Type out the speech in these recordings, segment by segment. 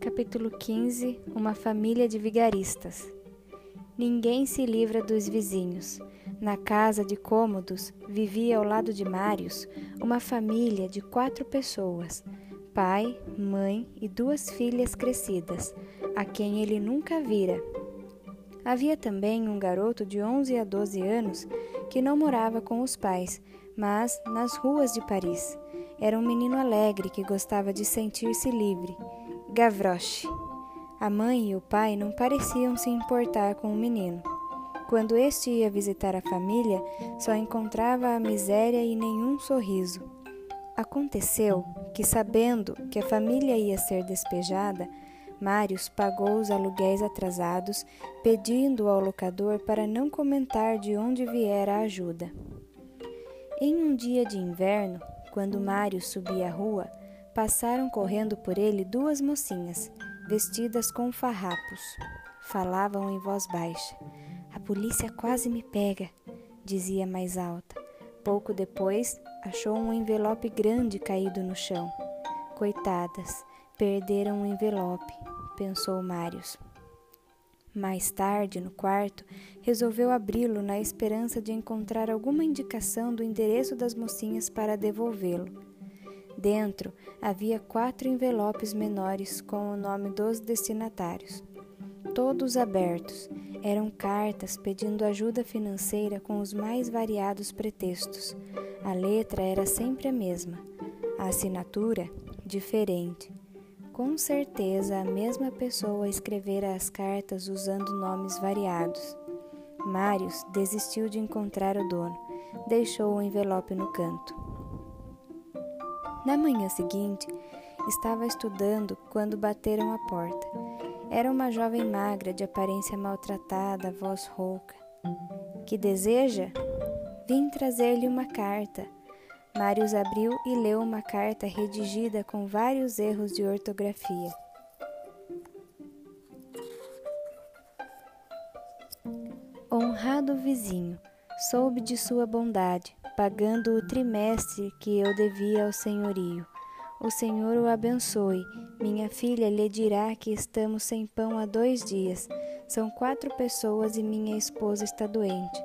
Capítulo 15 Uma família de vigaristas. Ninguém se livra dos vizinhos. Na casa de cômodos vivia ao lado de Marius uma família de quatro pessoas: pai, mãe e duas filhas crescidas, a quem ele nunca vira. Havia também um garoto de 11 a 12 anos que não morava com os pais, mas nas ruas de Paris. Era um menino alegre que gostava de sentir-se livre. Gavroche. A mãe e o pai não pareciam se importar com o menino. Quando este ia visitar a família, só encontrava a miséria e nenhum sorriso. Aconteceu que, sabendo que a família ia ser despejada, Marius pagou os aluguéis atrasados, pedindo ao locador para não comentar de onde viera a ajuda. Em um dia de inverno, quando Mário subia a rua, passaram correndo por ele duas mocinhas, vestidas com farrapos. Falavam em voz baixa. A polícia quase me pega, dizia mais alta. Pouco depois, achou um envelope grande caído no chão. Coitadas, perderam o envelope, pensou Marius. Mais tarde, no quarto, resolveu abri-lo na esperança de encontrar alguma indicação do endereço das mocinhas para devolvê-lo. Dentro havia quatro envelopes menores com o nome dos destinatários. Todos abertos, eram cartas pedindo ajuda financeira com os mais variados pretextos. A letra era sempre a mesma, a assinatura diferente. Com certeza a mesma pessoa escrevera as cartas usando nomes variados. Marius desistiu de encontrar o dono, deixou o envelope no canto. Na manhã seguinte, estava estudando quando bateram a porta. Era uma jovem magra, de aparência maltratada, voz rouca. Que deseja? Vim trazer-lhe uma carta. Marius abriu e leu uma carta redigida com vários erros de ortografia. Honrado vizinho, soube de sua bondade, pagando o trimestre que eu devia ao senhorio. O Senhor o abençoe. Minha filha lhe dirá que estamos sem pão há dois dias. São quatro pessoas e minha esposa está doente.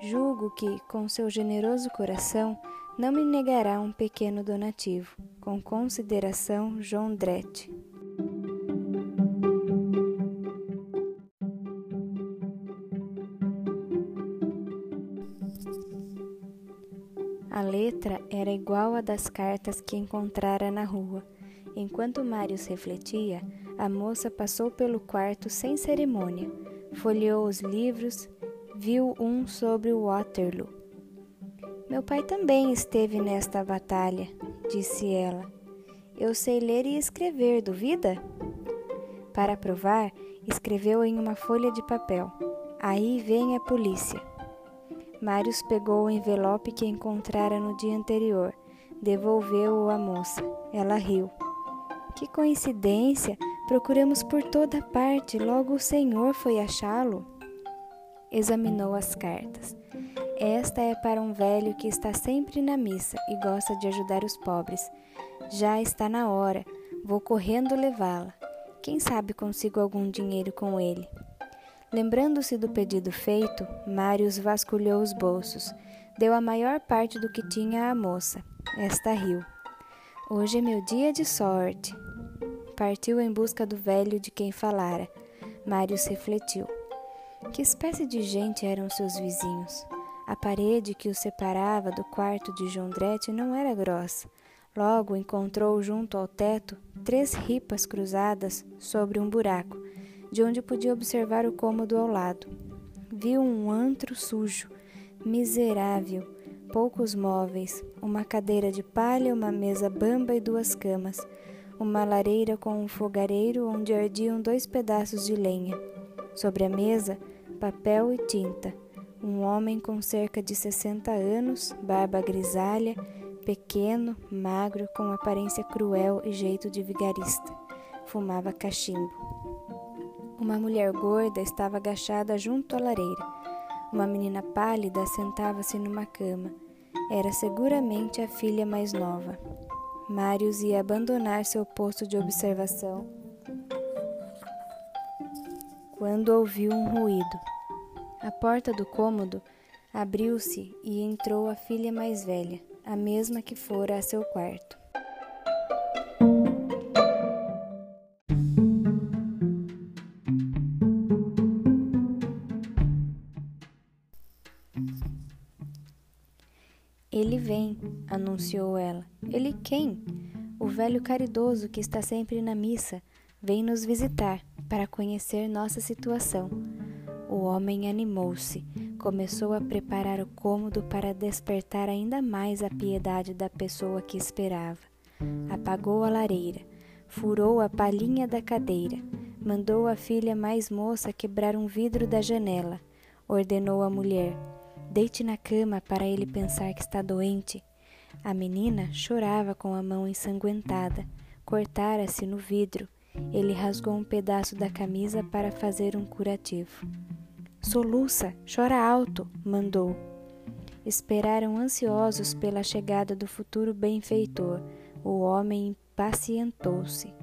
Julgo que, com seu generoso coração, não me negará um pequeno donativo. Com consideração, João Drete. A letra era igual à das cartas que encontrara na rua. Enquanto Marius refletia, a moça passou pelo quarto sem cerimônia, folheou os livros, viu um sobre Waterloo meu pai também esteve nesta batalha, disse ela. Eu sei ler e escrever, duvida? Para provar, escreveu em uma folha de papel: Aí vem a polícia. Marius pegou o envelope que encontrara no dia anterior, devolveu-o à moça. Ela riu. Que coincidência! Procuramos por toda parte, logo o senhor foi achá-lo. Examinou as cartas. Esta é para um velho que está sempre na missa e gosta de ajudar os pobres. Já está na hora, vou correndo levá-la. Quem sabe consigo algum dinheiro com ele. Lembrando-se do pedido feito, Marius vasculhou os bolsos. Deu a maior parte do que tinha à moça. Esta riu. Hoje é meu dia de sorte. Partiu em busca do velho de quem falara. Marius refletiu. Que espécie de gente eram seus vizinhos? A parede que o separava do quarto de Jondrette não era grossa. Logo encontrou junto ao teto três ripas cruzadas sobre um buraco, de onde podia observar o cômodo ao lado. Viu um antro sujo, miserável, poucos móveis, uma cadeira de palha, uma mesa bamba e duas camas, uma lareira com um fogareiro onde ardiam dois pedaços de lenha. Sobre a mesa, papel e tinta um homem com cerca de 60 anos, barba grisalha, pequeno, magro, com aparência cruel e jeito de vigarista. Fumava cachimbo. Uma mulher gorda estava agachada junto à lareira. Uma menina pálida sentava-se numa cama. Era seguramente a filha mais nova. Marius ia abandonar seu posto de observação quando ouviu um ruído. A porta do cômodo abriu-se e entrou a filha mais velha, a mesma que fora a seu quarto. Ele vem, anunciou ela. Ele quem? O velho caridoso que está sempre na missa vem nos visitar para conhecer nossa situação. O homem animou-se, começou a preparar o cômodo para despertar ainda mais a piedade da pessoa que esperava. Apagou a lareira, furou a palhinha da cadeira, mandou a filha mais moça quebrar um vidro da janela, ordenou à mulher: Deite na cama para ele pensar que está doente. A menina chorava com a mão ensanguentada. Cortara-se no vidro. Ele rasgou um pedaço da camisa para fazer um curativo. Soluça, chora alto, mandou. Esperaram ansiosos pela chegada do futuro benfeitor. O homem impacientou-se.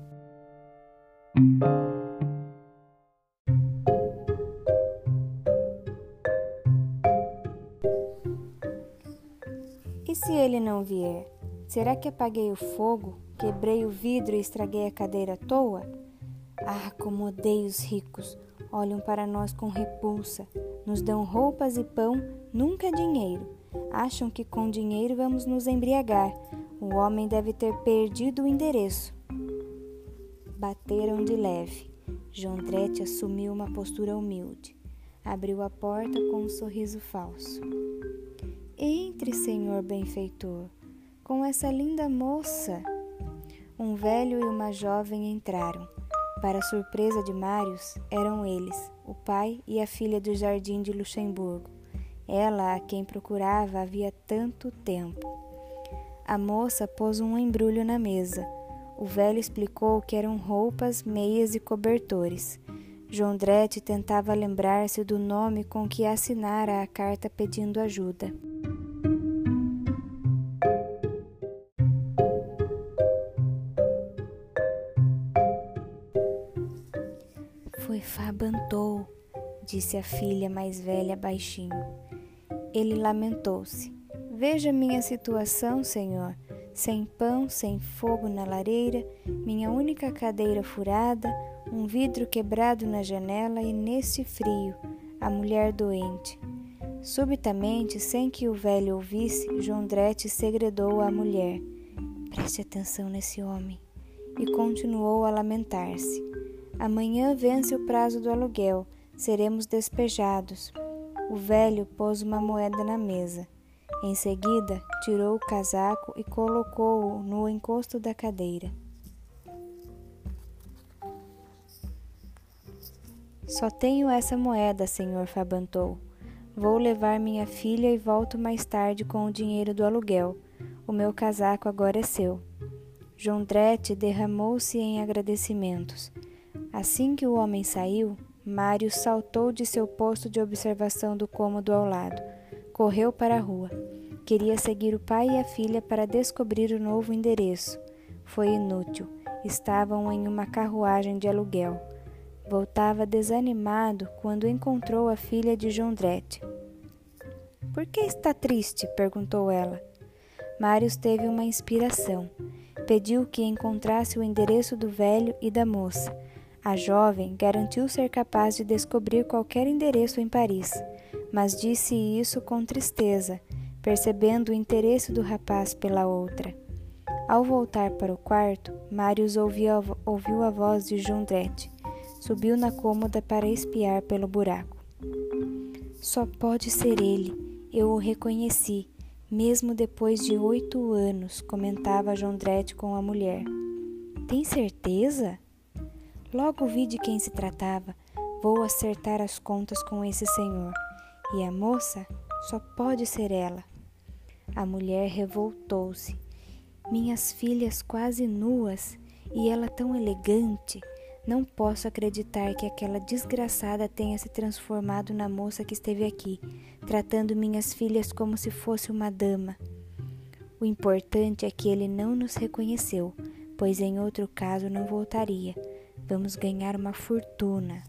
E se ele não vier? Será que apaguei o fogo, quebrei o vidro e estraguei a cadeira à toa? Ah, como odeio os ricos! Olham para nós com repulsa, nos dão roupas e pão, nunca dinheiro. Acham que com dinheiro vamos nos embriagar. O homem deve ter perdido o endereço. Bateram de leve. Jondrete assumiu uma postura humilde. Abriu a porta com um sorriso falso. Entre, senhor benfeitor, com essa linda moça. Um velho e uma jovem entraram. Para surpresa de Marius, eram eles, o pai e a filha do jardim de Luxemburgo. Ela a quem procurava havia tanto tempo. A moça pôs um embrulho na mesa. O velho explicou que eram roupas, meias e cobertores. Jondrete tentava lembrar-se do nome com que assinara a carta pedindo ajuda. Disse a filha mais velha baixinho. Ele lamentou-se. Veja minha situação, senhor. Sem pão, sem fogo na lareira, minha única cadeira furada, um vidro quebrado na janela e nesse frio, a mulher doente. Subitamente, sem que o velho ouvisse, Jondrete segredou à mulher: Preste atenção nesse homem. E continuou a lamentar-se. Amanhã vence o prazo do aluguel, seremos despejados. O velho pôs uma moeda na mesa. Em seguida, tirou o casaco e colocou-o no encosto da cadeira. Só tenho essa moeda, senhor Fabantou. Vou levar minha filha e volto mais tarde com o dinheiro do aluguel. O meu casaco agora é seu. Jondrete derramou-se em agradecimentos. Assim que o homem saiu, Mário saltou de seu posto de observação do cômodo ao lado. Correu para a rua. Queria seguir o pai e a filha para descobrir o novo endereço. Foi inútil. Estavam em uma carruagem de aluguel. Voltava desanimado quando encontrou a filha de Jondrete. Por que está triste? perguntou ela. Marius teve uma inspiração. Pediu que encontrasse o endereço do velho e da moça a jovem garantiu ser capaz de descobrir qualquer endereço em Paris, mas disse isso com tristeza, percebendo o interesse do rapaz pela outra. Ao voltar para o quarto, Marius ouviu a, voz de Jondrette. Subiu na cômoda para espiar pelo buraco. Só pode ser ele. Eu o reconheci, mesmo depois de oito anos, comentava Jondrette com a mulher. Tem certeza? Logo vi de quem se tratava. Vou acertar as contas com esse senhor. E a moça só pode ser ela. A mulher revoltou-se. Minhas filhas quase nuas e ela tão elegante. Não posso acreditar que aquela desgraçada tenha se transformado na moça que esteve aqui, tratando minhas filhas como se fosse uma dama. O importante é que ele não nos reconheceu, pois em outro caso não voltaria. Vamos ganhar uma fortuna.